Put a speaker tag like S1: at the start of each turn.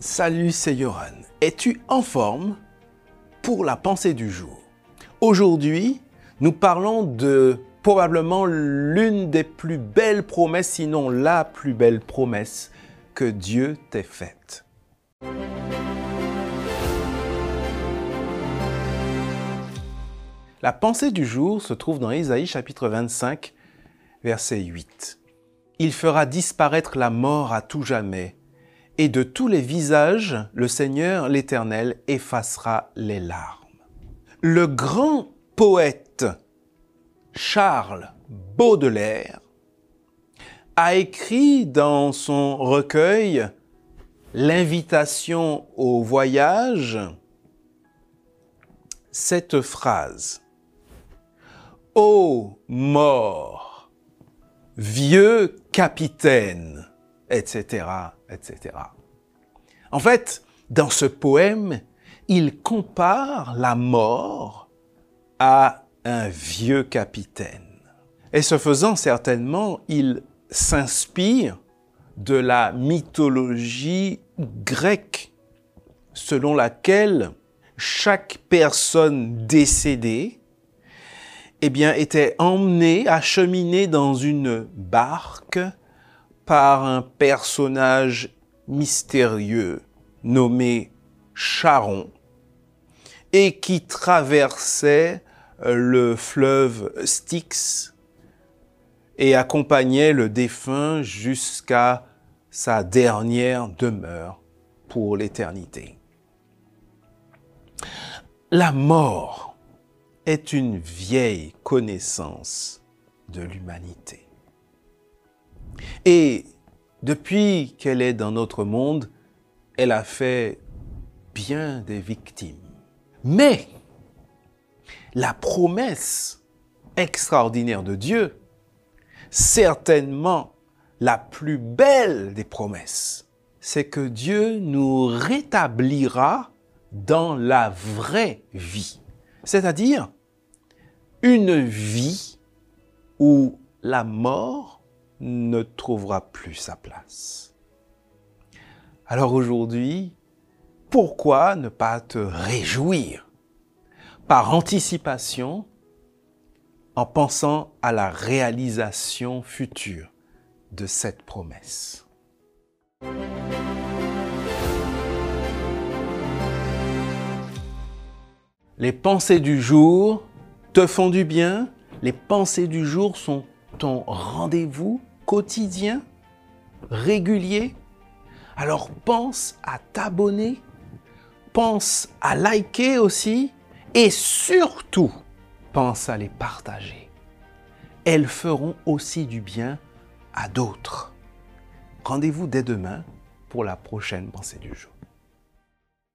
S1: Salut, c'est Yoran. Es-tu en forme pour la pensée du jour? Aujourd'hui, nous parlons de probablement l'une des plus belles promesses, sinon la plus belle promesse que Dieu t'ait faite. La pensée du jour se trouve dans Ésaïe chapitre 25, verset 8. Il fera disparaître la mort à tout jamais, et de tous les visages, le Seigneur l'Éternel effacera les larmes. Le grand poète Charles Baudelaire a écrit dans son recueil L'invitation au voyage cette phrase. Ô mort, vieux capitaine, etc., etc. En fait, dans ce poème, il compare la mort à un vieux capitaine. Et ce faisant, certainement, il s'inspire de la mythologie grecque selon laquelle chaque personne décédée eh bien, était emmenée, acheminée dans une barque par un personnage mystérieux nommé Charon et qui traversait euh, le fleuve Styx et accompagnait le défunt jusqu'à sa dernière demeure pour l'éternité. La mort est une vieille connaissance de l'humanité. Et depuis qu'elle est dans notre monde, elle a fait bien des victimes. Mais la promesse extraordinaire de Dieu, certainement la plus belle des promesses, c'est que Dieu nous rétablira dans la vraie vie. C'est-à-dire une vie où la mort ne trouvera plus sa place. Alors aujourd'hui, pourquoi ne pas te réjouir par anticipation en pensant à la réalisation future de cette promesse? Les pensées du jour te font du bien. Les pensées du jour sont ton rendez-vous quotidien, régulier. Alors pense à t'abonner, pense à liker aussi et surtout pense à les partager. Elles feront aussi du bien à d'autres. Rendez-vous dès demain pour la prochaine pensée du jour.